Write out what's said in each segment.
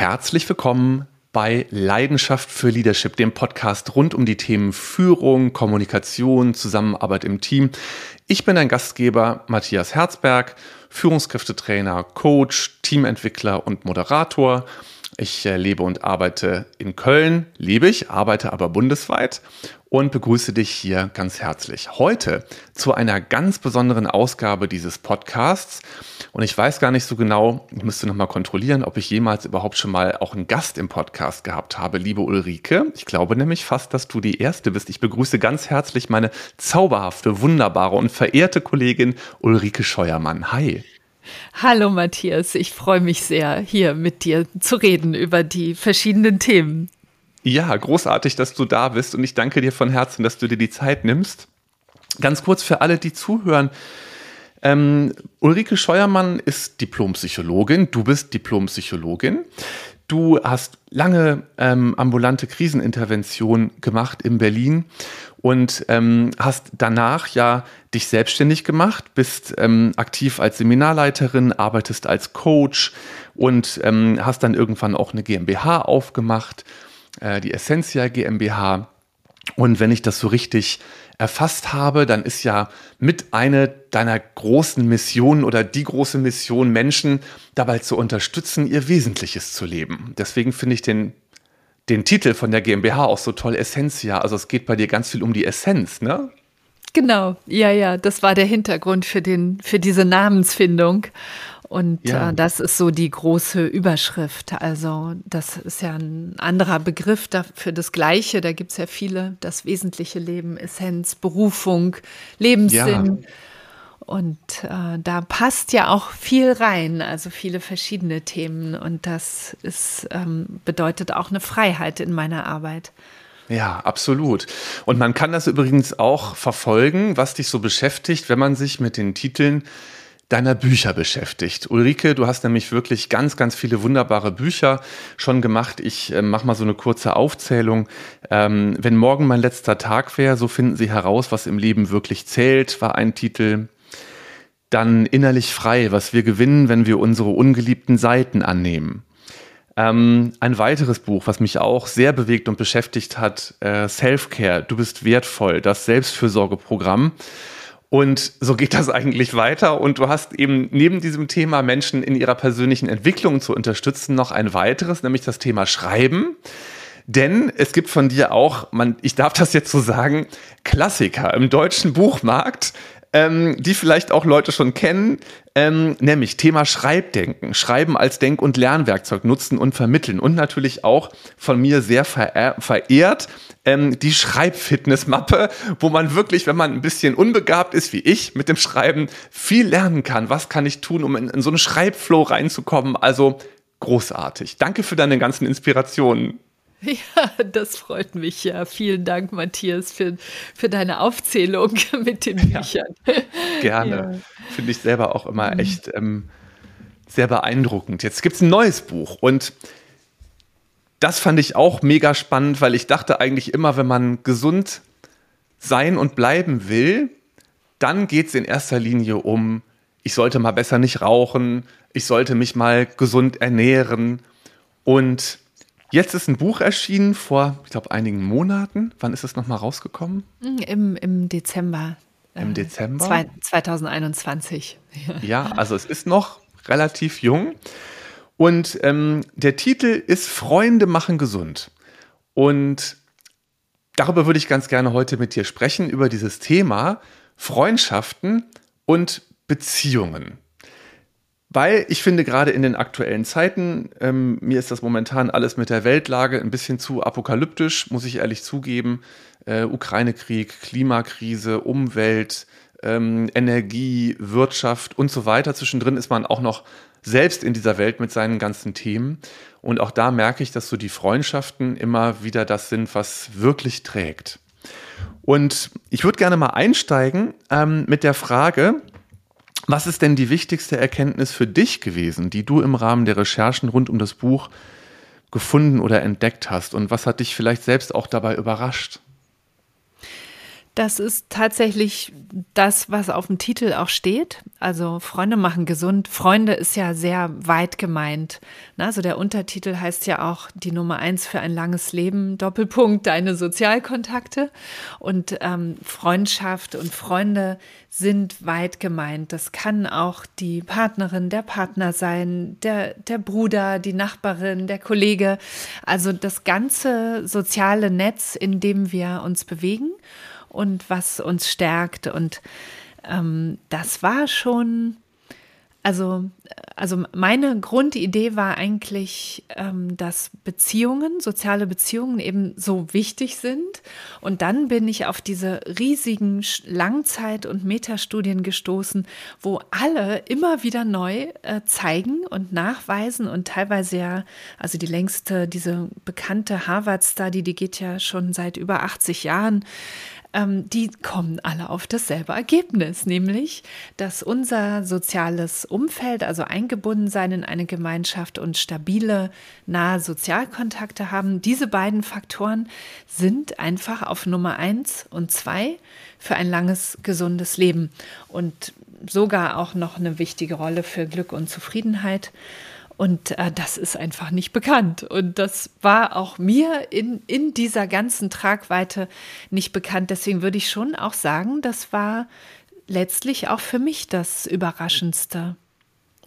Herzlich willkommen bei Leidenschaft für Leadership, dem Podcast rund um die Themen Führung, Kommunikation, Zusammenarbeit im Team. Ich bin dein Gastgeber Matthias Herzberg, Führungskräftetrainer, Coach, Teamentwickler und Moderator. Ich äh, lebe und arbeite in Köln, lebe ich, arbeite aber bundesweit und begrüße dich hier ganz herzlich. Heute zu einer ganz besonderen Ausgabe dieses Podcasts. Und ich weiß gar nicht so genau, ich müsste nochmal kontrollieren, ob ich jemals überhaupt schon mal auch einen Gast im Podcast gehabt habe, liebe Ulrike. Ich glaube nämlich fast, dass du die Erste bist. Ich begrüße ganz herzlich meine zauberhafte, wunderbare und verehrte Kollegin Ulrike Scheuermann. Hi. Hallo Matthias, ich freue mich sehr, hier mit dir zu reden über die verschiedenen Themen. Ja, großartig, dass du da bist und ich danke dir von Herzen, dass du dir die Zeit nimmst. Ganz kurz für alle, die zuhören. Ähm, Ulrike Scheuermann ist Diplompsychologin, du bist Diplompsychologin. Du hast lange ähm, ambulante Krisenintervention gemacht in Berlin und ähm, hast danach ja dich selbstständig gemacht, bist ähm, aktiv als Seminarleiterin, arbeitest als Coach und ähm, hast dann irgendwann auch eine GmbH aufgemacht, äh, die Essentia GmbH. Und wenn ich das so richtig erfasst habe, dann ist ja mit eine deiner großen Missionen oder die große Mission, Menschen dabei zu unterstützen, ihr Wesentliches zu leben. Deswegen finde ich den, den Titel von der GmbH auch so toll, Essentia. Also es geht bei dir ganz viel um die Essenz, ne? Genau, ja, ja, das war der Hintergrund für, den, für diese Namensfindung. Und ja. äh, das ist so die große Überschrift. Also das ist ja ein anderer Begriff für das Gleiche. Da gibt es ja viele. Das wesentliche Leben, Essenz, Berufung, Lebenssinn. Ja. Und äh, da passt ja auch viel rein, also viele verschiedene Themen. Und das ist, ähm, bedeutet auch eine Freiheit in meiner Arbeit. Ja, absolut. Und man kann das übrigens auch verfolgen, was dich so beschäftigt, wenn man sich mit den Titeln deiner Bücher beschäftigt. Ulrike, du hast nämlich wirklich ganz, ganz viele wunderbare Bücher schon gemacht. Ich äh, mache mal so eine kurze Aufzählung. Ähm, wenn morgen mein letzter Tag wäre, so finden Sie heraus, was im Leben wirklich zählt, war ein Titel. Dann innerlich frei, was wir gewinnen, wenn wir unsere ungeliebten Seiten annehmen. Ähm, ein weiteres Buch, was mich auch sehr bewegt und beschäftigt hat, äh, Self-Care, du bist wertvoll, das Selbstfürsorgeprogramm. Und so geht das eigentlich weiter. Und du hast eben neben diesem Thema Menschen in ihrer persönlichen Entwicklung zu unterstützen noch ein weiteres, nämlich das Thema Schreiben. Denn es gibt von dir auch, man, ich darf das jetzt so sagen, Klassiker im deutschen Buchmarkt, ähm, die vielleicht auch Leute schon kennen, ähm, nämlich Thema Schreibdenken, Schreiben als Denk- und Lernwerkzeug nutzen und vermitteln und natürlich auch von mir sehr verehrt ähm, die Schreibfitness-Mappe, wo man wirklich, wenn man ein bisschen unbegabt ist wie ich mit dem Schreiben, viel lernen kann. Was kann ich tun, um in, in so einen Schreibflow reinzukommen? Also großartig. Danke für deine ganzen Inspirationen. Ja, das freut mich ja. Vielen Dank, Matthias, für, für deine Aufzählung mit den Büchern. Ja, gerne. Ja. Finde ich selber auch immer mhm. echt ähm, sehr beeindruckend. Jetzt gibt es ein neues Buch und das fand ich auch mega spannend, weil ich dachte eigentlich immer, wenn man gesund sein und bleiben will, dann geht es in erster Linie um, ich sollte mal besser nicht rauchen, ich sollte mich mal gesund ernähren und Jetzt ist ein Buch erschienen vor, ich glaube, einigen Monaten. Wann ist es nochmal rausgekommen? Hm, Im, Im Dezember. Im äh, Dezember? 2021. Ja, also es ist noch relativ jung. Und ähm, der Titel ist Freunde machen gesund. Und darüber würde ich ganz gerne heute mit dir sprechen, über dieses Thema Freundschaften und Beziehungen. Weil ich finde, gerade in den aktuellen Zeiten, ähm, mir ist das momentan alles mit der Weltlage ein bisschen zu apokalyptisch, muss ich ehrlich zugeben. Äh, Ukraine-Krieg, Klimakrise, Umwelt, ähm, Energie, Wirtschaft und so weiter. Zwischendrin ist man auch noch selbst in dieser Welt mit seinen ganzen Themen. Und auch da merke ich, dass so die Freundschaften immer wieder das sind, was wirklich trägt. Und ich würde gerne mal einsteigen ähm, mit der Frage, was ist denn die wichtigste Erkenntnis für dich gewesen, die du im Rahmen der Recherchen rund um das Buch gefunden oder entdeckt hast? Und was hat dich vielleicht selbst auch dabei überrascht? Das ist tatsächlich das, was auf dem Titel auch steht. Also Freunde machen gesund. Freunde ist ja sehr weit gemeint. Also der Untertitel heißt ja auch die Nummer eins für ein langes Leben, Doppelpunkt, deine Sozialkontakte. Und ähm, Freundschaft und Freunde sind weit gemeint. Das kann auch die Partnerin, der Partner sein, der, der Bruder, die Nachbarin, der Kollege. Also das ganze soziale Netz, in dem wir uns bewegen und was uns stärkt. Und ähm, das war schon, also, also meine Grundidee war eigentlich, ähm, dass Beziehungen, soziale Beziehungen eben so wichtig sind. Und dann bin ich auf diese riesigen Langzeit- und Metastudien gestoßen, wo alle immer wieder neu äh, zeigen und nachweisen und teilweise ja, also die längste, diese bekannte Harvard-Study, die geht ja schon seit über 80 Jahren, ähm, die kommen alle auf dasselbe Ergebnis, nämlich, dass unser soziales Umfeld, also eingebunden sein in eine Gemeinschaft und stabile, nahe Sozialkontakte haben, diese beiden Faktoren sind einfach auf Nummer eins und zwei für ein langes, gesundes Leben und sogar auch noch eine wichtige Rolle für Glück und Zufriedenheit. Und äh, das ist einfach nicht bekannt. Und das war auch mir in, in dieser ganzen Tragweite nicht bekannt. Deswegen würde ich schon auch sagen, das war letztlich auch für mich das Überraschendste.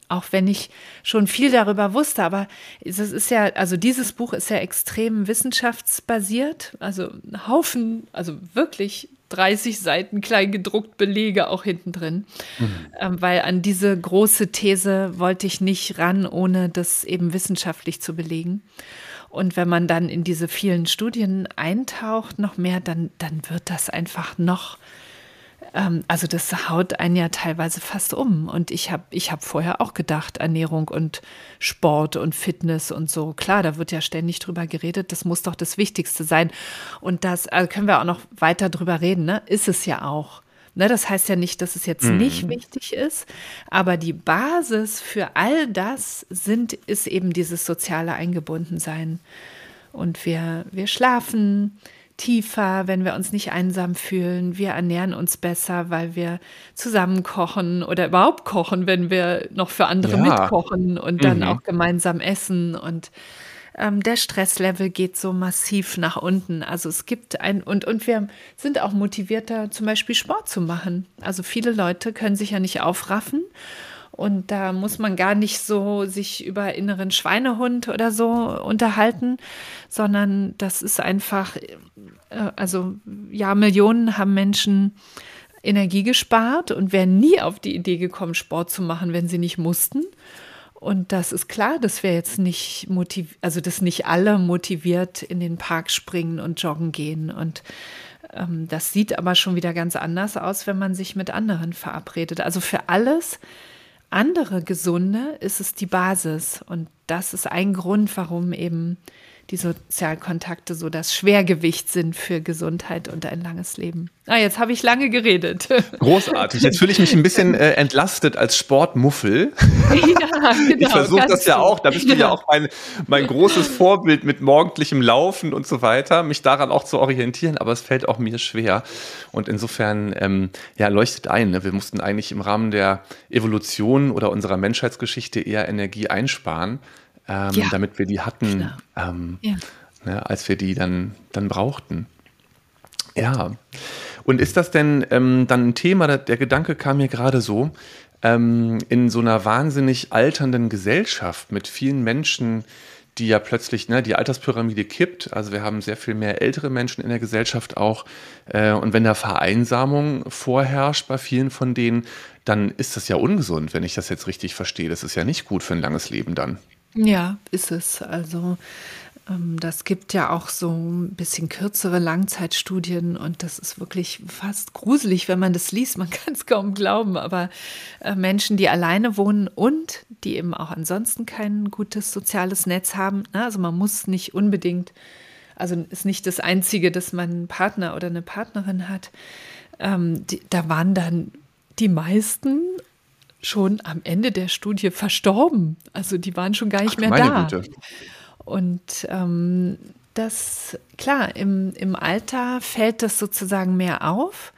Auch wenn ich schon viel darüber wusste, aber es ist ja, also dieses Buch ist ja extrem wissenschaftsbasiert, also ein Haufen, also wirklich 30 Seiten klein gedruckt Belege auch hinten drin, mhm. ähm, weil an diese große These wollte ich nicht ran, ohne das eben wissenschaftlich zu belegen. Und wenn man dann in diese vielen Studien eintaucht, noch mehr, dann, dann wird das einfach noch ähm, also das haut einen ja teilweise fast um. Und ich habe ich hab vorher auch gedacht, Ernährung und Sport und Fitness und so. Klar, da wird ja ständig drüber geredet. Das muss doch das Wichtigste sein. Und das also können wir auch noch weiter drüber reden, ne? Ist es ja auch. Ne, das heißt ja nicht, dass es jetzt mhm. nicht wichtig ist, aber die Basis für all das sind, ist eben dieses soziale Eingebundensein. Und wir, wir schlafen, tiefer, wenn wir uns nicht einsam fühlen. Wir ernähren uns besser, weil wir zusammen kochen oder überhaupt kochen, wenn wir noch für andere ja. mitkochen und dann mhm. auch gemeinsam essen. Und ähm, der Stresslevel geht so massiv nach unten. Also es gibt ein, und, und wir sind auch motivierter, zum Beispiel Sport zu machen. Also viele Leute können sich ja nicht aufraffen. Und da muss man gar nicht so sich über inneren Schweinehund oder so unterhalten, sondern das ist einfach, äh, also ja, Millionen haben Menschen Energie gespart und wären nie auf die Idee gekommen, Sport zu machen, wenn sie nicht mussten. Und das ist klar, dass wir jetzt nicht motiviert, also dass nicht alle motiviert in den Park springen und joggen gehen. Und ähm, das sieht aber schon wieder ganz anders aus, wenn man sich mit anderen verabredet. Also für alles andere Gesunde ist es die Basis. Und das ist ein Grund, warum eben die Sozialkontakte so das Schwergewicht sind für Gesundheit und ein langes Leben. Ah, jetzt habe ich lange geredet. Großartig. Jetzt fühle ich mich ein bisschen äh, entlastet als Sportmuffel. Ja, genau. Ich versuche das ja auch. Da bist du ja auch mein, mein großes Vorbild mit morgendlichem Laufen und so weiter, mich daran auch zu orientieren. Aber es fällt auch mir schwer. Und insofern ähm, ja, leuchtet ein. Ne? Wir mussten eigentlich im Rahmen der Evolution oder unserer Menschheitsgeschichte eher Energie einsparen ähm, ja. damit wir die hatten, ähm, ja. ne, als wir die dann, dann brauchten. Ja. Und ist das denn ähm, dann ein Thema, der Gedanke kam mir gerade so, ähm, in so einer wahnsinnig alternden Gesellschaft mit vielen Menschen, die ja plötzlich, ne, die Alterspyramide kippt. Also wir haben sehr viel mehr ältere Menschen in der Gesellschaft auch. Äh, und wenn da Vereinsamung vorherrscht bei vielen von denen, dann ist das ja ungesund, wenn ich das jetzt richtig verstehe. Das ist ja nicht gut für ein langes Leben dann. Ja, ist es. Also ähm, das gibt ja auch so ein bisschen kürzere Langzeitstudien und das ist wirklich fast gruselig, wenn man das liest. Man kann es kaum glauben, aber äh, Menschen, die alleine wohnen und die eben auch ansonsten kein gutes soziales Netz haben, ne, also man muss nicht unbedingt, also ist nicht das Einzige, dass man einen Partner oder eine Partnerin hat. Ähm, da waren dann die meisten schon am Ende der Studie verstorben. Also die waren schon gar nicht Ach, mehr da. Güte. Und ähm, dass klar, im, im Alter fällt das sozusagen mehr auf.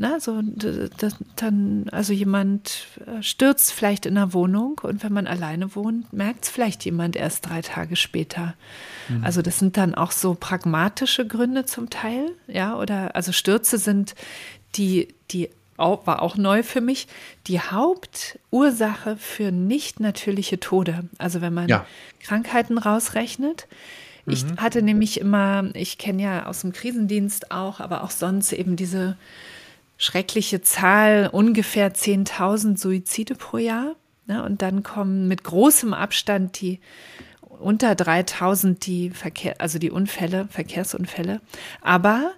Na, so, das, dann, also jemand äh, stürzt vielleicht in der Wohnung und wenn man alleine wohnt, merkt es vielleicht jemand erst drei Tage später. Mhm. Also das sind dann auch so pragmatische Gründe zum Teil, ja, oder also Stürze sind die, die auch, war auch neu für mich, die Hauptursache für nicht natürliche Tode. Also wenn man ja. Krankheiten rausrechnet, ich mhm. hatte nämlich immer, ich kenne ja aus dem Krisendienst auch, aber auch sonst eben diese schreckliche Zahl, ungefähr 10.000 Suizide pro Jahr. Ne? Und dann kommen mit großem Abstand die unter 3000 die Verkehr, also die Unfälle, Verkehrsunfälle. Aber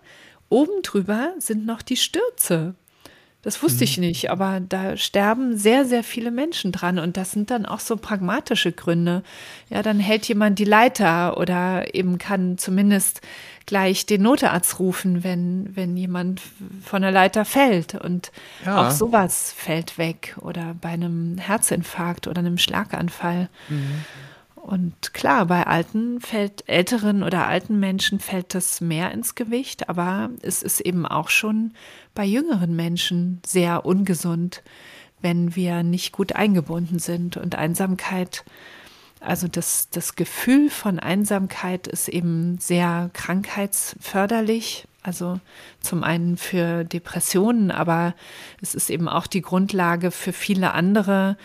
oben drüber sind noch die Stürze. Das wusste ich mhm. nicht, aber da sterben sehr, sehr viele Menschen dran und das sind dann auch so pragmatische Gründe. Ja, dann hält jemand die Leiter oder eben kann zumindest gleich den Notarzt rufen, wenn, wenn jemand von der Leiter fällt und ja. auch sowas fällt weg oder bei einem Herzinfarkt oder einem Schlaganfall. Mhm. Und klar, bei alten fällt, älteren oder alten Menschen fällt das mehr ins Gewicht, aber es ist eben auch schon bei jüngeren Menschen sehr ungesund, wenn wir nicht gut eingebunden sind. Und Einsamkeit, also das, das Gefühl von Einsamkeit ist eben sehr krankheitsförderlich. Also zum einen für Depressionen, aber es ist eben auch die Grundlage für viele andere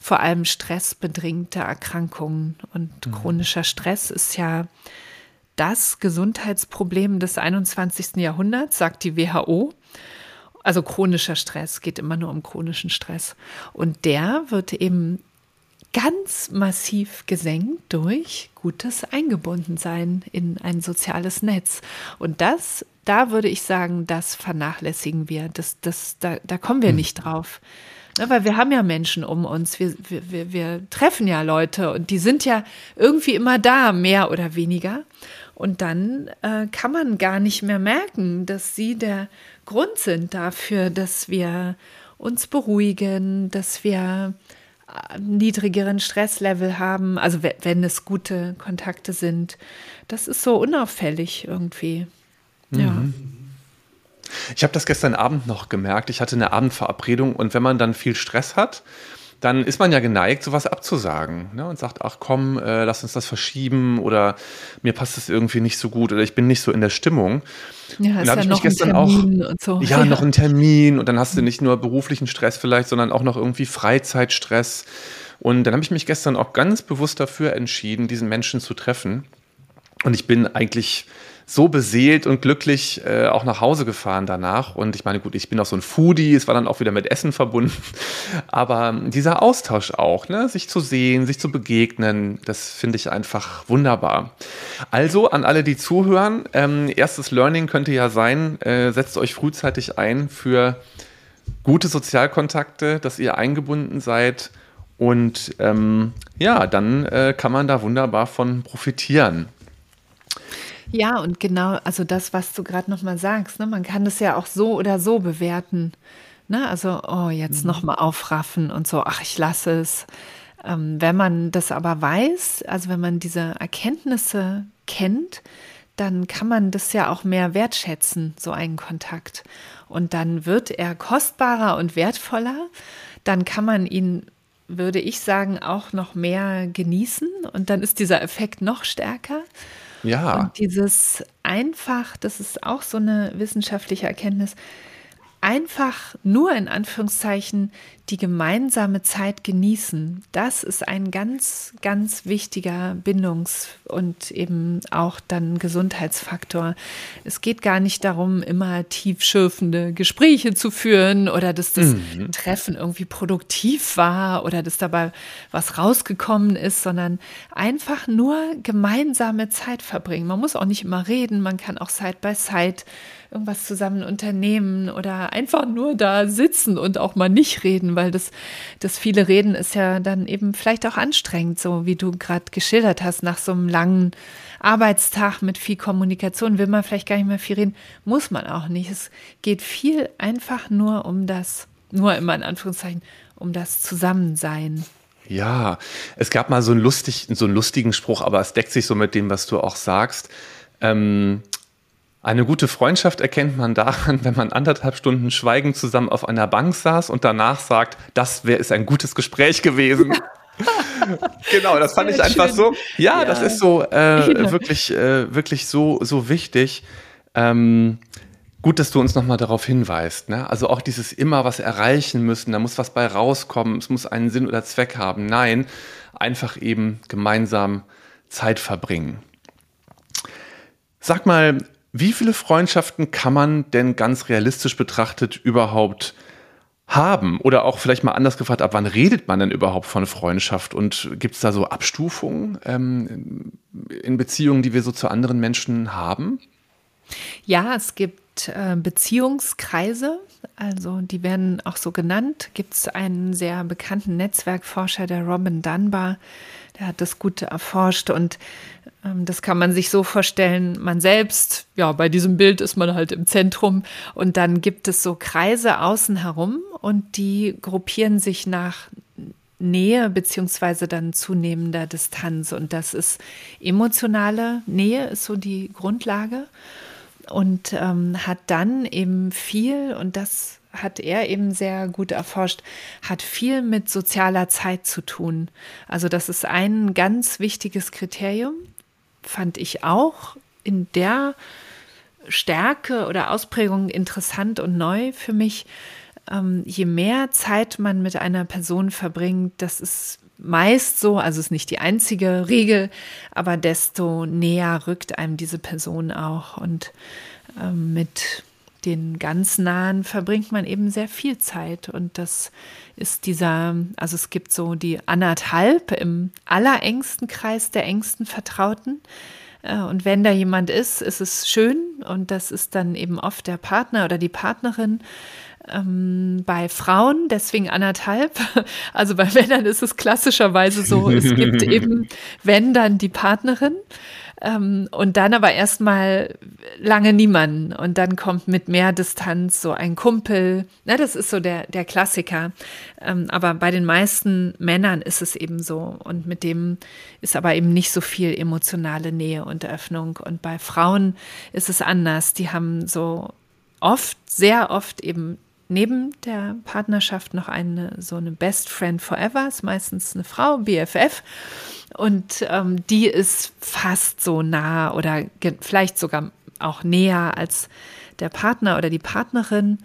vor allem stressbedingte Erkrankungen. Und mhm. chronischer Stress ist ja das Gesundheitsproblem des 21. Jahrhunderts, sagt die WHO. Also chronischer Stress geht immer nur um chronischen Stress. Und der wird eben ganz massiv gesenkt durch gutes Eingebundensein in ein soziales Netz. Und das, da würde ich sagen, das vernachlässigen wir. Das, das, da, da kommen wir mhm. nicht drauf. Ja, weil wir haben ja Menschen um uns, wir, wir, wir treffen ja Leute und die sind ja irgendwie immer da, mehr oder weniger. Und dann äh, kann man gar nicht mehr merken, dass sie der Grund sind dafür, dass wir uns beruhigen, dass wir äh, niedrigeren Stresslevel haben, also wenn es gute Kontakte sind. Das ist so unauffällig irgendwie. Ja. Ich habe das gestern Abend noch gemerkt. Ich hatte eine Abendverabredung und wenn man dann viel Stress hat, dann ist man ja geneigt, sowas abzusagen ne? und sagt, ach komm, äh, lass uns das verschieben oder mir passt das irgendwie nicht so gut oder ich bin nicht so in der Stimmung. Ja, ist ja noch ein Termin auch, und so. Ja, ja, noch ein Termin und dann hast du nicht nur beruflichen Stress vielleicht, sondern auch noch irgendwie Freizeitstress. Und dann habe ich mich gestern auch ganz bewusst dafür entschieden, diesen Menschen zu treffen. Und ich bin eigentlich so beseelt und glücklich äh, auch nach Hause gefahren danach. Und ich meine, gut, ich bin auch so ein Foodie, es war dann auch wieder mit Essen verbunden. Aber dieser Austausch auch, ne? sich zu sehen, sich zu begegnen, das finde ich einfach wunderbar. Also an alle, die zuhören, ähm, erstes Learning könnte ja sein, äh, setzt euch frühzeitig ein für gute Sozialkontakte, dass ihr eingebunden seid. Und ähm, ja, dann äh, kann man da wunderbar von profitieren. Ja, und genau, also das, was du gerade nochmal sagst, ne, man kann das ja auch so oder so bewerten. Ne? Also, oh, jetzt mhm. nochmal aufraffen und so, ach, ich lasse es. Ähm, wenn man das aber weiß, also wenn man diese Erkenntnisse kennt, dann kann man das ja auch mehr wertschätzen, so einen Kontakt. Und dann wird er kostbarer und wertvoller. Dann kann man ihn, würde ich sagen, auch noch mehr genießen. Und dann ist dieser Effekt noch stärker. Ja. Und dieses einfach, das ist auch so eine wissenschaftliche Erkenntnis, einfach nur in Anführungszeichen die gemeinsame Zeit genießen. Das ist ein ganz, ganz wichtiger Bindungs- und eben auch dann Gesundheitsfaktor. Es geht gar nicht darum, immer tiefschürfende Gespräche zu führen oder dass das mhm. Treffen irgendwie produktiv war oder dass dabei was rausgekommen ist, sondern einfach nur gemeinsame Zeit verbringen. Man muss auch nicht immer reden, man kann auch Side by Side irgendwas zusammen unternehmen oder einfach nur da sitzen und auch mal nicht reden, weil das, das viele Reden ist ja dann eben vielleicht auch anstrengend, so wie du gerade geschildert hast, nach so einem langen Arbeitstag mit viel Kommunikation will man vielleicht gar nicht mehr viel reden, muss man auch nicht. Es geht viel einfach nur um das, nur immer in Anführungszeichen, um das Zusammensein. Ja, es gab mal so einen, lustig, so einen lustigen Spruch, aber es deckt sich so mit dem, was du auch sagst Ähm, eine gute Freundschaft erkennt man daran, wenn man anderthalb Stunden schweigend zusammen auf einer Bank saß und danach sagt, das wäre ist ein gutes Gespräch gewesen. genau, das fand Sehr ich einfach schön. so. Ja, ja, das ist so äh, wirklich, äh, wirklich so, so wichtig. Ähm, gut, dass du uns nochmal darauf hinweist. Ne? Also auch dieses immer was erreichen müssen, da muss was bei rauskommen, es muss einen Sinn oder Zweck haben. Nein, einfach eben gemeinsam Zeit verbringen. Sag mal, wie viele Freundschaften kann man denn ganz realistisch betrachtet überhaupt haben? Oder auch vielleicht mal anders gefragt, ab wann redet man denn überhaupt von Freundschaft? Und gibt es da so Abstufungen ähm, in Beziehungen, die wir so zu anderen Menschen haben? Ja, es gibt äh, Beziehungskreise, also die werden auch so genannt. Gibt es einen sehr bekannten Netzwerkforscher, der Robin Dunbar, der hat das gut erforscht und ähm, das kann man sich so vorstellen, man selbst, ja, bei diesem Bild ist man halt im Zentrum. Und dann gibt es so Kreise außen herum und die gruppieren sich nach Nähe beziehungsweise dann zunehmender Distanz. Und das ist emotionale Nähe, ist so die Grundlage und ähm, hat dann eben viel, und das hat er eben sehr gut erforscht, hat viel mit sozialer Zeit zu tun. Also das ist ein ganz wichtiges Kriterium, fand ich auch in der Stärke oder Ausprägung interessant und neu für mich. Ähm, je mehr Zeit man mit einer Person verbringt, das ist meist so, also ist nicht die einzige Regel, aber desto näher rückt einem diese Person auch. Und ähm, mit den ganz Nahen verbringt man eben sehr viel Zeit. Und das ist dieser, also es gibt so die anderthalb im allerengsten Kreis der engsten Vertrauten. Äh, und wenn da jemand ist, ist es schön und das ist dann eben oft der Partner oder die Partnerin. Ähm, bei Frauen, deswegen anderthalb. Also bei Männern ist es klassischerweise so, es gibt eben, wenn dann die Partnerin. Ähm, und dann aber erstmal lange niemanden. Und dann kommt mit mehr Distanz so ein Kumpel. Na, das ist so der, der Klassiker. Ähm, aber bei den meisten Männern ist es eben so. Und mit dem ist aber eben nicht so viel emotionale Nähe und Öffnung. Und bei Frauen ist es anders. Die haben so oft, sehr oft eben neben der Partnerschaft noch eine so eine Best Friend Forever, ist meistens eine Frau, BFF. Und ähm, die ist fast so nah oder vielleicht sogar auch näher als der Partner oder die Partnerin.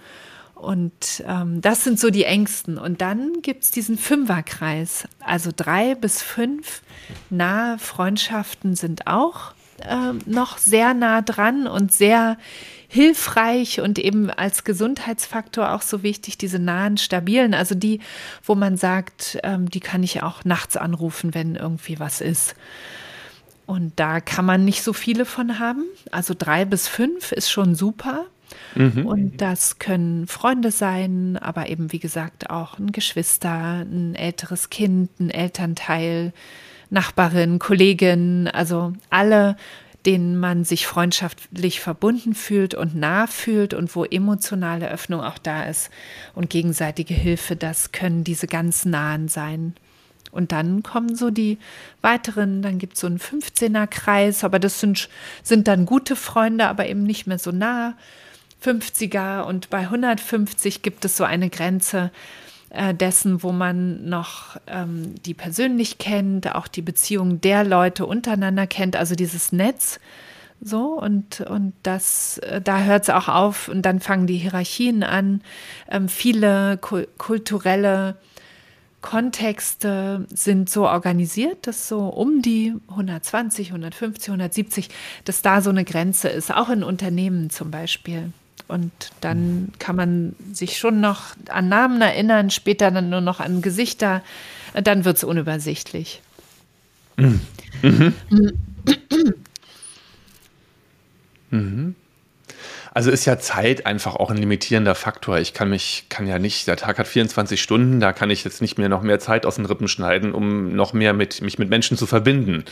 Und ähm, das sind so die Ängsten. Und dann gibt es diesen Fünferkreis. Also drei bis fünf nahe Freundschaften sind auch äh, noch sehr nah dran und sehr hilfreich und eben als Gesundheitsfaktor auch so wichtig, diese nahen, stabilen, also die, wo man sagt, ähm, die kann ich auch nachts anrufen, wenn irgendwie was ist. Und da kann man nicht so viele von haben. Also drei bis fünf ist schon super. Mhm. Und das können Freunde sein, aber eben wie gesagt auch ein Geschwister, ein älteres Kind, ein Elternteil, Nachbarin, Kollegin, also alle denen man sich freundschaftlich verbunden fühlt und nah fühlt und wo emotionale Öffnung auch da ist und gegenseitige Hilfe, das können diese ganz nahen sein. Und dann kommen so die weiteren, dann gibt es so einen 15er-Kreis, aber das sind, sind dann gute Freunde, aber eben nicht mehr so nah. 50er und bei 150 gibt es so eine Grenze, äh, dessen, wo man noch ähm, die persönlich kennt, auch die Beziehung der Leute untereinander kennt, also dieses Netz. So, und, und das, äh, da hört es auch auf und dann fangen die Hierarchien an. Ähm, viele kulturelle Kontexte sind so organisiert, dass so um die 120, 150, 170, dass da so eine Grenze ist, auch in Unternehmen zum Beispiel. Und dann kann man sich schon noch an Namen erinnern, später dann nur noch an Gesichter. Dann wird es unübersichtlich. Mhm. Mhm. Also ist ja Zeit einfach auch ein limitierender Faktor. Ich kann mich, kann ja nicht, der Tag hat 24 Stunden, da kann ich jetzt nicht mehr noch mehr Zeit aus den Rippen schneiden, um noch mehr mit, mich mit Menschen zu verbinden.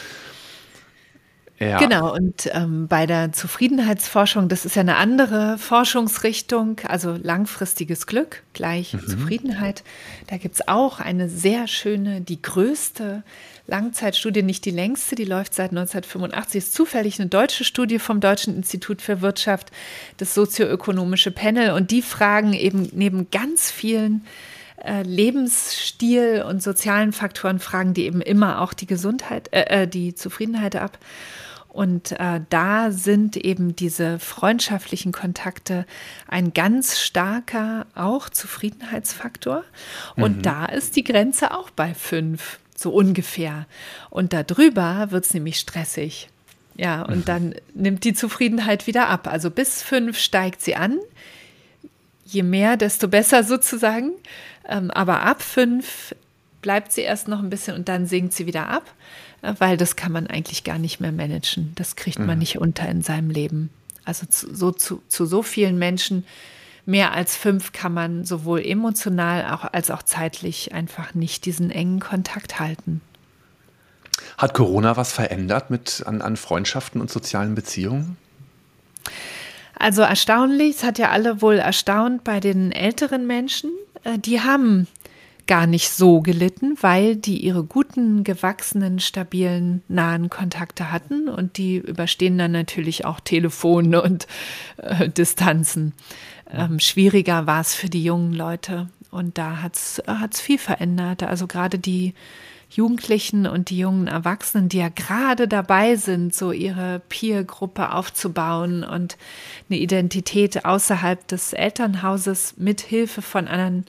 Ja. Genau, und ähm, bei der Zufriedenheitsforschung, das ist ja eine andere Forschungsrichtung, also langfristiges Glück gleich mhm. Zufriedenheit. Da gibt es auch eine sehr schöne, die größte Langzeitstudie, nicht die längste, die läuft seit 1985, ist zufällig eine deutsche Studie vom Deutschen Institut für Wirtschaft, das sozioökonomische Panel. Und die fragen eben neben ganz vielen Lebensstil und sozialen Faktoren, fragen die eben immer auch die Gesundheit, äh, äh die Zufriedenheit ab. Und äh, da sind eben diese freundschaftlichen Kontakte ein ganz starker auch Zufriedenheitsfaktor. Und mhm. da ist die Grenze auch bei fünf, so ungefähr. Und darüber wird es nämlich stressig. Ja, und mhm. dann nimmt die Zufriedenheit wieder ab. Also bis fünf steigt sie an. Je mehr, desto besser sozusagen. Ähm, aber ab fünf bleibt sie erst noch ein bisschen und dann sinkt sie wieder ab weil das kann man eigentlich gar nicht mehr managen. Das kriegt man mhm. nicht unter in seinem Leben. Also zu so, zu, zu so vielen Menschen, mehr als fünf kann man sowohl emotional auch, als auch zeitlich einfach nicht diesen engen Kontakt halten. Hat Corona was verändert mit, an, an Freundschaften und sozialen Beziehungen? Also erstaunlich, es hat ja alle wohl erstaunt bei den älteren Menschen. Äh, die haben gar nicht so gelitten, weil die ihre guten, gewachsenen, stabilen, nahen Kontakte hatten und die überstehen dann natürlich auch Telefone und äh, Distanzen. Ähm, schwieriger war es für die jungen Leute und da hat es viel verändert. Also gerade die Jugendlichen und die jungen Erwachsenen, die ja gerade dabei sind, so ihre Peer-Gruppe aufzubauen und eine Identität außerhalb des Elternhauses mit Hilfe von anderen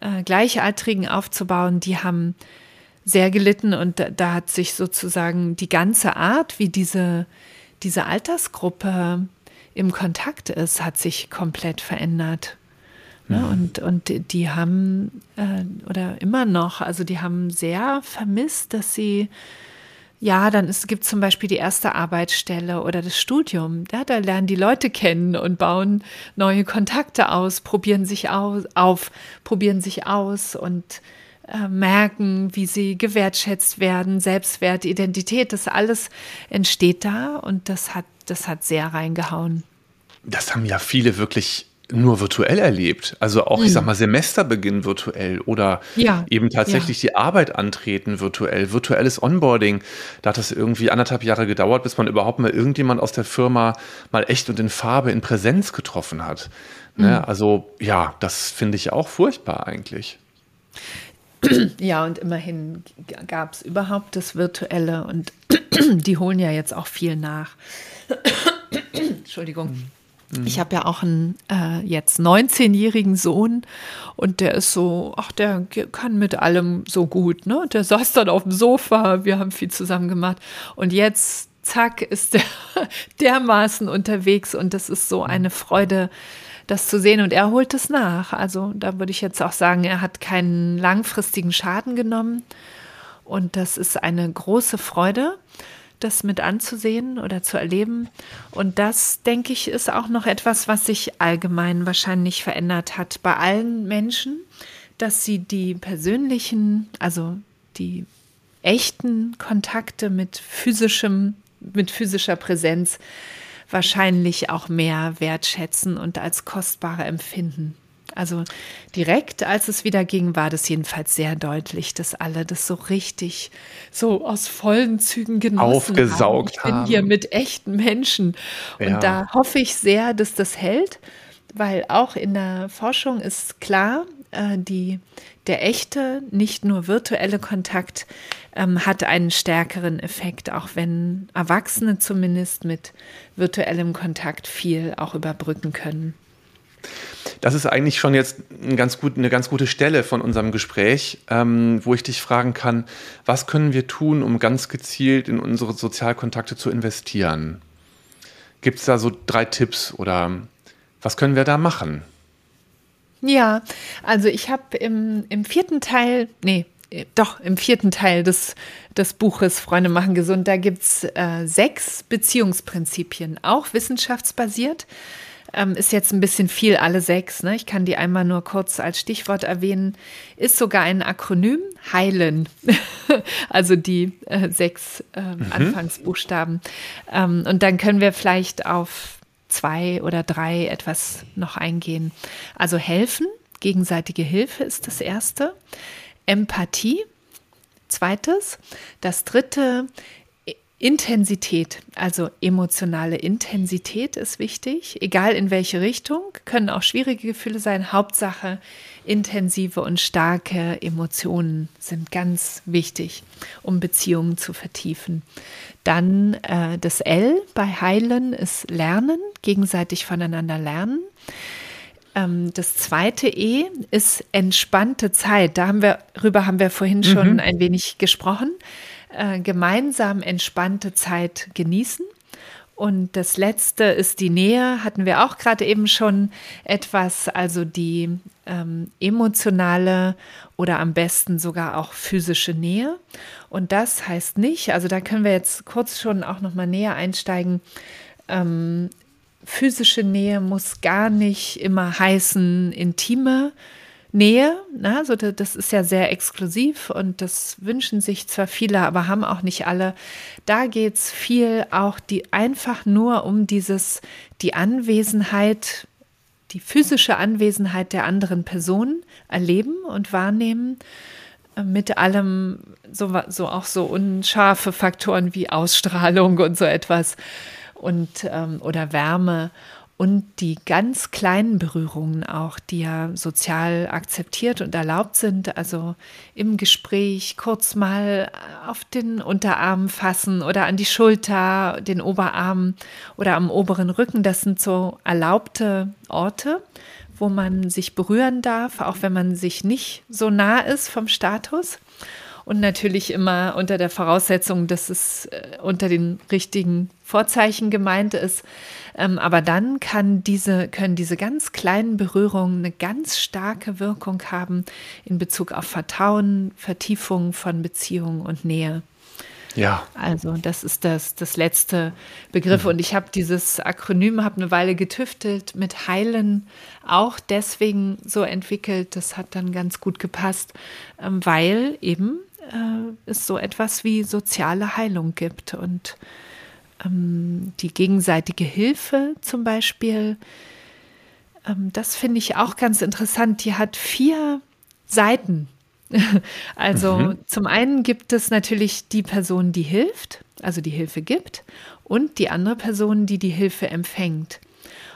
äh, Gleichaltrigen aufzubauen, die haben sehr gelitten und da, da, hat sich sozusagen die ganze Art, wie diese, diese Altersgruppe im Kontakt ist, hat sich komplett verändert. Ne? Mhm. Und, und die haben, äh, oder immer noch, also die haben sehr vermisst, dass sie ja, dann gibt es zum Beispiel die erste Arbeitsstelle oder das Studium. Ja, da lernen die Leute kennen und bauen neue Kontakte aus, probieren sich aus, auf, probieren sich aus und äh, merken, wie sie gewertschätzt werden, Selbstwert, Identität, das alles entsteht da und das hat, das hat sehr reingehauen. Das haben ja viele wirklich nur virtuell erlebt. Also auch, ich sag mhm. mal, Semesterbeginn virtuell oder ja, eben tatsächlich ja. die Arbeit antreten virtuell, virtuelles Onboarding. Da hat das irgendwie anderthalb Jahre gedauert, bis man überhaupt mal irgendjemand aus der Firma mal echt und in Farbe, in Präsenz getroffen hat. Ne? Mhm. Also ja, das finde ich auch furchtbar eigentlich. Ja, und immerhin gab es überhaupt das Virtuelle und die holen ja jetzt auch viel nach. Entschuldigung. Mhm. Ich habe ja auch einen äh, jetzt 19-jährigen Sohn und der ist so, ach, der kann mit allem so gut, ne? Der saß dann auf dem Sofa, wir haben viel zusammen gemacht. Und jetzt, zack, ist der dermaßen unterwegs und das ist so eine Freude, das zu sehen. Und er holt es nach. Also da würde ich jetzt auch sagen, er hat keinen langfristigen Schaden genommen. Und das ist eine große Freude das mit anzusehen oder zu erleben. Und das, denke ich, ist auch noch etwas, was sich allgemein wahrscheinlich verändert hat bei allen Menschen, dass sie die persönlichen, also die echten Kontakte mit physischem, mit physischer Präsenz wahrscheinlich auch mehr wertschätzen und als kostbarer empfinden. Also direkt, als es wieder ging, war das jedenfalls sehr deutlich, dass alle das so richtig, so aus vollen Zügen genossen Aufgesaugt haben. Ich bin hier mit echten Menschen. Und ja. da hoffe ich sehr, dass das hält, weil auch in der Forschung ist klar, äh, die, der echte, nicht nur virtuelle Kontakt ähm, hat einen stärkeren Effekt, auch wenn Erwachsene zumindest mit virtuellem Kontakt viel auch überbrücken können. Das ist eigentlich schon jetzt ein ganz gut, eine ganz gute Stelle von unserem Gespräch, ähm, wo ich dich fragen kann, was können wir tun, um ganz gezielt in unsere Sozialkontakte zu investieren? Gibt es da so drei Tipps oder was können wir da machen? Ja, also ich habe im, im vierten Teil, nee, doch, im vierten Teil des, des Buches Freunde machen gesund, da gibt es äh, sechs Beziehungsprinzipien, auch wissenschaftsbasiert ähm, ist jetzt ein bisschen viel, alle sechs. Ne? Ich kann die einmal nur kurz als Stichwort erwähnen. Ist sogar ein Akronym, heilen. also die äh, sechs äh, mhm. Anfangsbuchstaben. Ähm, und dann können wir vielleicht auf zwei oder drei etwas noch eingehen. Also helfen, gegenseitige Hilfe ist das erste. Empathie, zweites. Das dritte, Intensität, also emotionale Intensität ist wichtig, egal in welche Richtung, können auch schwierige Gefühle sein. Hauptsache, intensive und starke Emotionen sind ganz wichtig, um Beziehungen zu vertiefen. Dann äh, das L bei Heilen ist Lernen, gegenseitig voneinander lernen. Ähm, das zweite E ist entspannte Zeit. Darüber haben wir vorhin schon mhm. ein wenig gesprochen äh, gemeinsam entspannte Zeit genießen. Und das letzte ist die Nähe, hatten wir auch gerade eben schon etwas, also die ähm, emotionale oder am besten sogar auch physische Nähe. Und das heißt nicht, also da können wir jetzt kurz schon auch noch mal näher einsteigen. Ähm, physische Nähe muss gar nicht immer heißen intime Nähe. Ne? Also das ist ja sehr exklusiv und das wünschen sich zwar viele, aber haben auch nicht alle. Da geht es viel auch die einfach nur um dieses, die Anwesenheit, die physische Anwesenheit der anderen Person erleben und wahrnehmen. Äh, mit allem, so, so auch so unscharfe Faktoren wie Ausstrahlung und so etwas und ähm, oder Wärme und die ganz kleinen Berührungen auch, die ja sozial akzeptiert und erlaubt sind, also im Gespräch kurz mal auf den Unterarm fassen oder an die Schulter, den Oberarm oder am oberen Rücken, das sind so erlaubte Orte, wo man sich berühren darf, auch wenn man sich nicht so nah ist vom Status. Und natürlich immer unter der Voraussetzung, dass es äh, unter den richtigen Vorzeichen gemeint ist. Ähm, aber dann kann diese, können diese ganz kleinen Berührungen eine ganz starke Wirkung haben in Bezug auf Vertrauen, Vertiefung von Beziehungen und Nähe. Ja. Also das ist das, das letzte Begriff. Mhm. Und ich habe dieses Akronym, habe eine Weile getüftelt mit Heilen, auch deswegen so entwickelt. Das hat dann ganz gut gepasst, ähm, weil eben äh, es so etwas wie soziale Heilung gibt und ähm, die gegenseitige Hilfe zum Beispiel. Ähm, das finde ich auch ganz interessant. Die hat vier Seiten. also mhm. zum einen gibt es natürlich die Person, die hilft, also die Hilfe gibt, und die andere Person, die die Hilfe empfängt.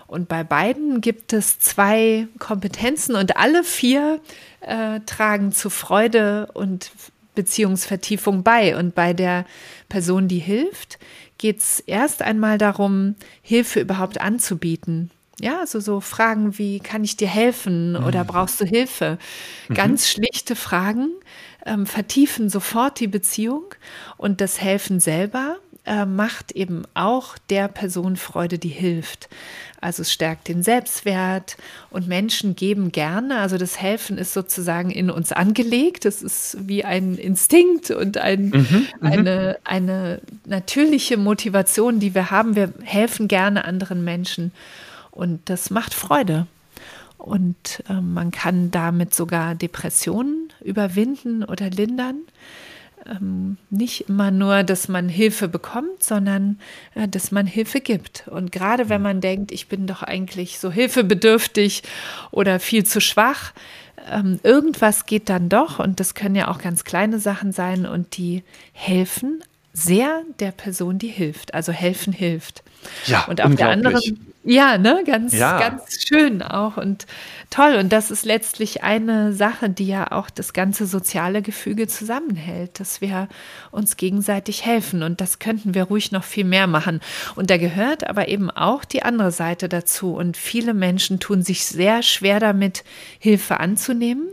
Und bei beiden gibt es zwei Kompetenzen und alle vier äh, tragen zu Freude und Beziehungsvertiefung bei. Und bei der Person, die hilft, geht es erst einmal darum, Hilfe überhaupt anzubieten. Ja, also so Fragen wie, kann ich dir helfen oder mhm. brauchst du Hilfe? Mhm. Ganz schlichte Fragen ähm, vertiefen sofort die Beziehung und das Helfen selber äh, macht eben auch der Person Freude, die hilft. Also es stärkt den Selbstwert und Menschen geben gerne. Also das Helfen ist sozusagen in uns angelegt. Das ist wie ein Instinkt und ein, mhm, mhm, eine, eine natürliche Motivation, die wir haben. Wir helfen gerne anderen Menschen und das macht Freude. Und äh, man kann damit sogar Depressionen überwinden oder lindern ähm, nicht immer nur, dass man Hilfe bekommt, sondern äh, dass man Hilfe gibt. Und gerade wenn man denkt, ich bin doch eigentlich so hilfebedürftig oder viel zu schwach, ähm, irgendwas geht dann doch und das können ja auch ganz kleine Sachen sein und die helfen sehr der Person, die hilft. Also helfen hilft. Ja, und auf der anderen, ja, ne, ganz, ja. ganz schön auch und toll. Und das ist letztlich eine Sache, die ja auch das ganze soziale Gefüge zusammenhält, dass wir uns gegenseitig helfen. Und das könnten wir ruhig noch viel mehr machen. Und da gehört aber eben auch die andere Seite dazu. Und viele Menschen tun sich sehr schwer damit, Hilfe anzunehmen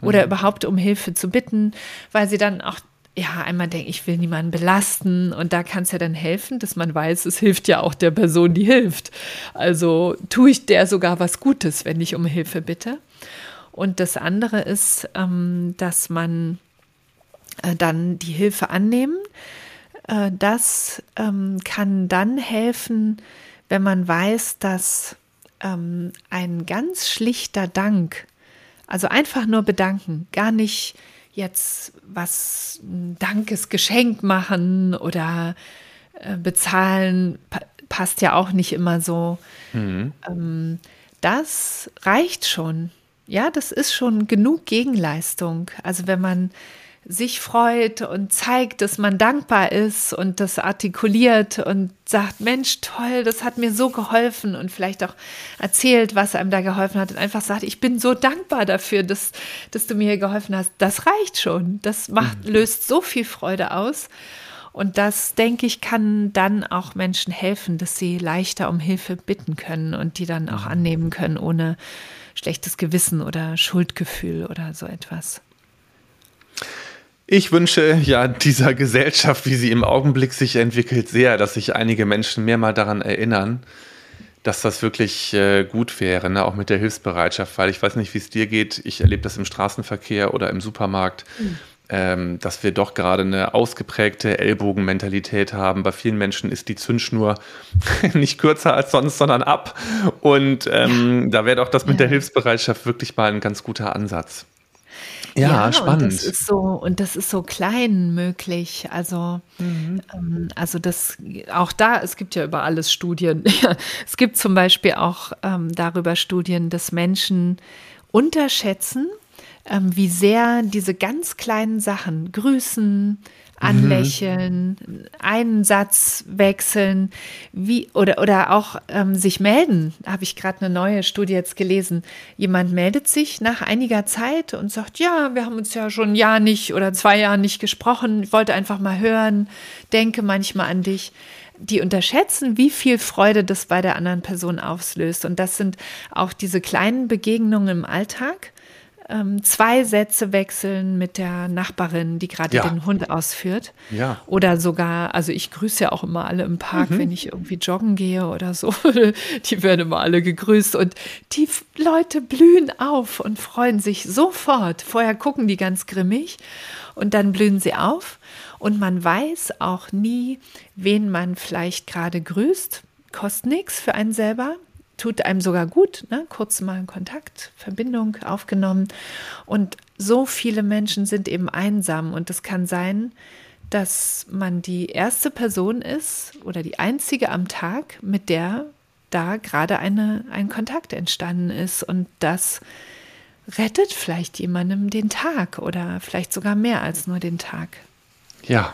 oder mhm. überhaupt um Hilfe zu bitten, weil sie dann auch ja, einmal denke ich, will niemanden belasten und da kann es ja dann helfen, dass man weiß, es hilft ja auch der Person, die hilft. Also tue ich der sogar was Gutes, wenn ich um Hilfe bitte. Und das andere ist, ähm, dass man äh, dann die Hilfe annehmen. Äh, das ähm, kann dann helfen, wenn man weiß, dass ähm, ein ganz schlichter Dank, also einfach nur bedanken, gar nicht jetzt was ein Dankesgeschenk machen oder äh, bezahlen, pa passt ja auch nicht immer so. Mhm. Ähm, das reicht schon. Ja, das ist schon genug Gegenleistung. Also wenn man sich freut und zeigt, dass man dankbar ist und das artikuliert und sagt, Mensch, toll, das hat mir so geholfen und vielleicht auch erzählt, was einem da geholfen hat und einfach sagt, ich bin so dankbar dafür, dass, dass du mir geholfen hast. Das reicht schon. Das macht, mhm. löst so viel Freude aus. Und das, denke ich, kann dann auch Menschen helfen, dass sie leichter um Hilfe bitten können und die dann auch mhm. annehmen können, ohne schlechtes Gewissen oder Schuldgefühl oder so etwas. Ich wünsche ja dieser Gesellschaft, wie sie im Augenblick sich entwickelt, sehr, dass sich einige Menschen mehr mal daran erinnern, dass das wirklich äh, gut wäre, ne? auch mit der Hilfsbereitschaft, weil ich weiß nicht, wie es dir geht. Ich erlebe das im Straßenverkehr oder im Supermarkt, mhm. ähm, dass wir doch gerade eine ausgeprägte Ellbogenmentalität haben. Bei vielen Menschen ist die Zündschnur nicht kürzer als sonst, sondern ab. Und ähm, ja. da wäre doch das mit ja. der Hilfsbereitschaft wirklich mal ein ganz guter Ansatz. Ja, ja spannend. Und das ist so und das ist so klein möglich. Also, mhm. ähm, also das auch da. Es gibt ja über alles Studien. es gibt zum Beispiel auch ähm, darüber Studien, dass Menschen unterschätzen, ähm, wie sehr diese ganz kleinen Sachen, Grüßen, anlächeln, mhm. einen Satz wechseln, wie oder oder auch ähm, sich melden. Habe ich gerade eine neue Studie jetzt gelesen. Jemand meldet sich nach einiger Zeit und sagt, ja, wir haben uns ja schon ein Jahr nicht oder zwei Jahre nicht gesprochen. Ich wollte einfach mal hören, denke manchmal an dich. Die unterschätzen, wie viel Freude das bei der anderen Person auslöst. Und das sind auch diese kleinen Begegnungen im Alltag ähm, zwei Sätze wechseln mit der Nachbarin, die gerade ja. den Hund ausführt. Ja. Oder sogar, also ich grüße ja auch immer alle im Park, mhm. wenn ich irgendwie joggen gehe oder so. die werden immer alle gegrüßt und die Leute blühen auf und freuen sich sofort. Vorher gucken die ganz grimmig und dann blühen sie auf. Und man weiß auch nie, wen man vielleicht gerade grüßt. Kostet nichts für einen selber tut einem sogar gut, ne? kurz mal in Kontakt, Verbindung aufgenommen. Und so viele Menschen sind eben einsam und es kann sein, dass man die erste Person ist oder die einzige am Tag, mit der da gerade eine, ein Kontakt entstanden ist und das rettet vielleicht jemandem den Tag oder vielleicht sogar mehr als nur den Tag. Ja.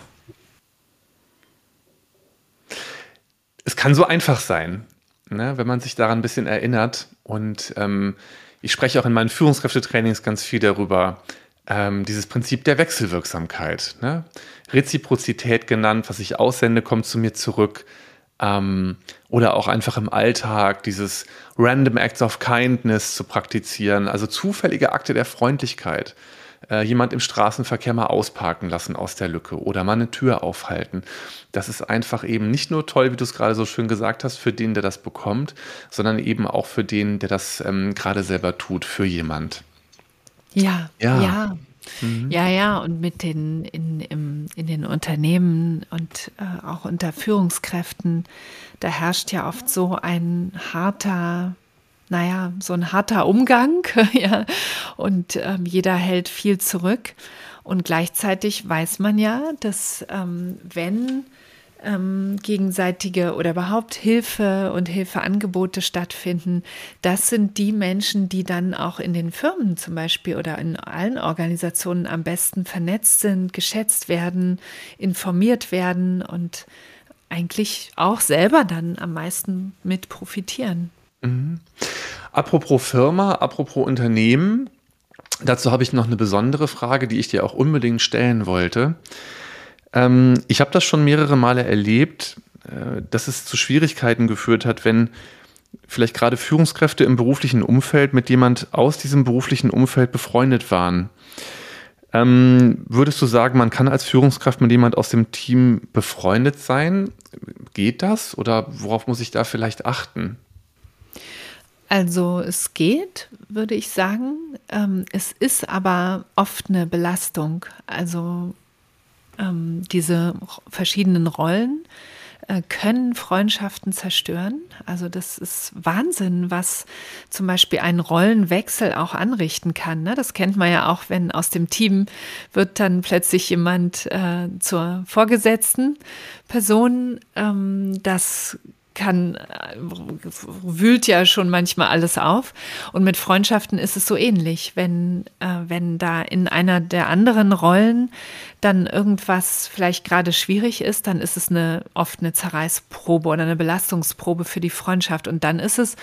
Es kann so einfach sein ne, wenn man sich daran ein bisschen erinnert. Und ähm, ich spreche auch in meinen Führungskräftetrainings ganz viel darüber, ähm, dieses Prinzip der Wechselwirksamkeit. Ne? Reziprozität genannt, was ich aussende, kommt zu mir zurück. Ähm, oder auch einfach im Alltag dieses Random Acts of Kindness zu praktizieren, also zufällige Akte der Freundlichkeit äh, jemand im Straßenverkehr mal ausparken lassen aus der Lücke oder mal eine Tür aufhalten. Das ist einfach eben nicht nur toll, wie du es gerade so schön gesagt hast, für den, der das bekommt, sondern eben auch für den, der das ähm, gerade selber tut, für jemand. Ja, ja. ja. Mhm. Ja, ja, und mit den in, im, in den Unternehmen und äh, auch unter Führungskräften, da herrscht ja oft so ein harter naja, so ein harter Umgang, ja, und ähm, jeder hält viel zurück. Und gleichzeitig weiß man ja, dass ähm, wenn ähm, gegenseitige oder überhaupt Hilfe und Hilfeangebote stattfinden, das sind die Menschen, die dann auch in den Firmen zum Beispiel oder in allen Organisationen am besten vernetzt sind, geschätzt werden, informiert werden und eigentlich auch selber dann am meisten mit profitieren. Mhm. Apropos Firma, apropos Unternehmen, dazu habe ich noch eine besondere Frage, die ich dir auch unbedingt stellen wollte. Ähm, ich habe das schon mehrere Male erlebt, äh, dass es zu Schwierigkeiten geführt hat, wenn vielleicht gerade Führungskräfte im beruflichen Umfeld mit jemand aus diesem beruflichen Umfeld befreundet waren. Ähm, würdest du sagen, man kann als Führungskraft mit jemand aus dem Team befreundet sein? Geht das oder worauf muss ich da vielleicht achten? Also es geht, würde ich sagen. Ähm, es ist aber oft eine Belastung. Also ähm, diese verschiedenen Rollen. äh, können Freundschaften zerstören. Also das ist Wahnsinn, was zum Beispiel ein Rollenwechsel auch anrichten kann. Ne? Das kennt man ja auch, wenn aus dem Team wird dann plötzlich jemand äh, zur vorgesetzten Person. Ähm, das kann, äh, wühlt ja schon manchmal alles auf. Und mit Freundschaften ist es so ähnlich. Wenn, äh, wenn da in einer der anderen Rollen dann irgendwas vielleicht gerade schwierig ist, dann ist es eine, oft eine Zerreißprobe oder eine Belastungsprobe für die Freundschaft. Und dann ist es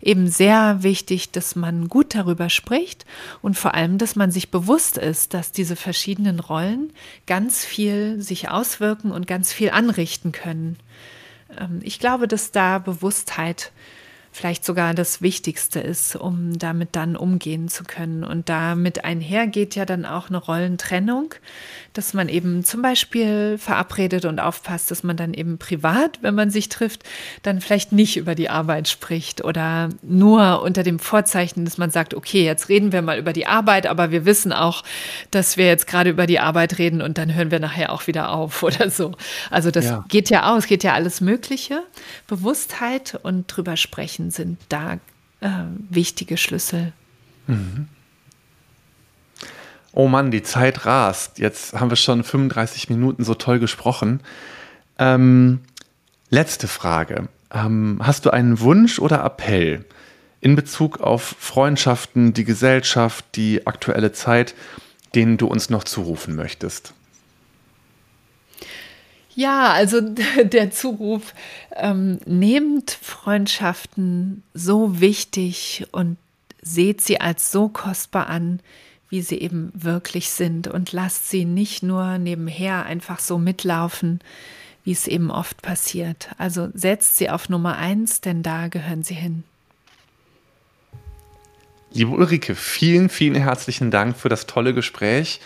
eben sehr wichtig, dass man gut darüber spricht und vor allem, dass man sich bewusst ist, dass diese verschiedenen Rollen ganz viel sich auswirken und ganz viel anrichten können. Ähm, ich glaube, dass da Bewusstheit vielleicht sogar das Wichtigste ist, um damit dann umgehen zu können. Und damit einher geht ja dann auch eine Rollentrennung, dass man eben zum Beispiel verabredet und aufpasst, dass man dann eben privat, wenn man sich trifft, dann vielleicht nicht über die Arbeit spricht oder nur unter dem Vorzeichen, dass man sagt, okay, jetzt reden wir mal über die Arbeit, aber wir wissen auch, dass wir jetzt gerade über die Arbeit reden und dann hören wir nachher auch wieder auf oder so. Also das ja. geht ja aus, geht ja alles Mögliche. Bewusstheit und drüber sprechen sind da äh, wichtige Schlüssel. Mhm. Oh Mann, die Zeit rast. Jetzt haben wir schon 35 Minuten so toll gesprochen. Ähm, letzte Frage. Ähm, hast du einen Wunsch oder Appell in Bezug auf Freundschaften, die Gesellschaft, die aktuelle Zeit, den du uns noch zurufen möchtest? Ja, also der Zuruf, ähm, nehmt Freundschaften so wichtig und seht sie als so kostbar an, wie sie eben wirklich sind und lasst sie nicht nur nebenher einfach so mitlaufen, wie es eben oft passiert. Also setzt sie auf Nummer eins, denn da gehören sie hin. Liebe Ulrike, vielen, vielen herzlichen Dank für das tolle Gespräch.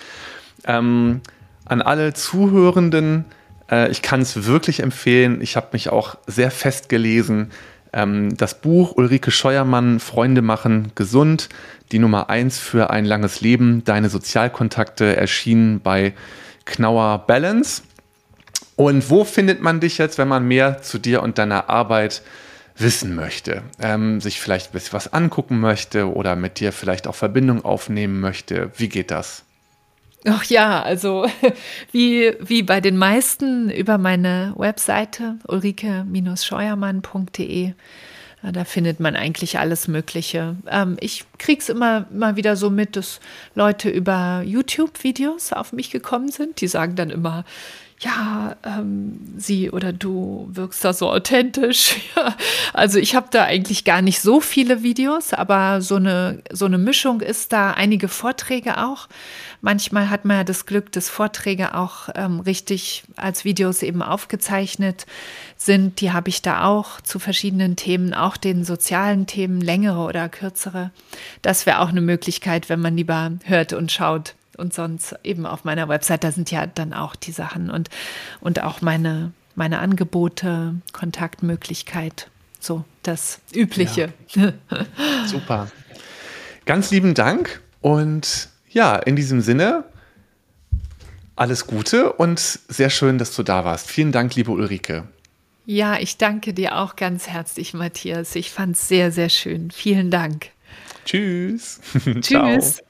Ähm, an alle Zuhörenden, äh, ich kann es wirklich empfehlen. Ich habe mich auch sehr fest gelesen. Ähm, das Buch Ulrike Scheuermann, Freunde machen gesund, die Nummer 1 für ein langes Leben, deine Sozialkontakte erschienen bei Knauer Balance. Und wo findet man dich jetzt, wenn man mehr zu dir und deiner Arbeit wissen möchte, ähm, sich vielleicht ein bisschen was angucken möchte oder mit dir vielleicht auch Verbindung aufnehmen möchte? Wie geht das? Ach ja, also wie, wie bei den meisten über meine Webseite ulrike-scheuermann.de. Da findet man eigentlich alles Mögliche. Ähm, ich krieg's immer mal wieder so mit, dass Leute über YouTube-Videos auf mich gekommen sind. Die sagen dann immer, ja, ähm, sie oder du wirkst da so authentisch. also ich habe da eigentlich gar nicht so viele Videos, aber so eine, so eine Mischung ist da, einige Vorträge auch. Manchmal hat man ja das Glück, dass Vorträge auch ähm, richtig als Videos eben aufgezeichnet sind. Die habe ich da auch zu verschiedenen Themen, auch den sozialen Themen, längere oder kürzere. Das wäre auch eine Möglichkeit, wenn man lieber hört und schaut und sonst eben auf meiner Website, da sind ja dann auch die Sachen und, und auch meine, meine Angebote, Kontaktmöglichkeit, so das Übliche. Ja. Super. Ganz lieben Dank und ja, in diesem Sinne alles Gute und sehr schön, dass du da warst. Vielen Dank, liebe Ulrike. Ja, ich danke dir auch ganz herzlich, Matthias. Ich fand es sehr, sehr schön. Vielen Dank. Tschüss. Tschüss.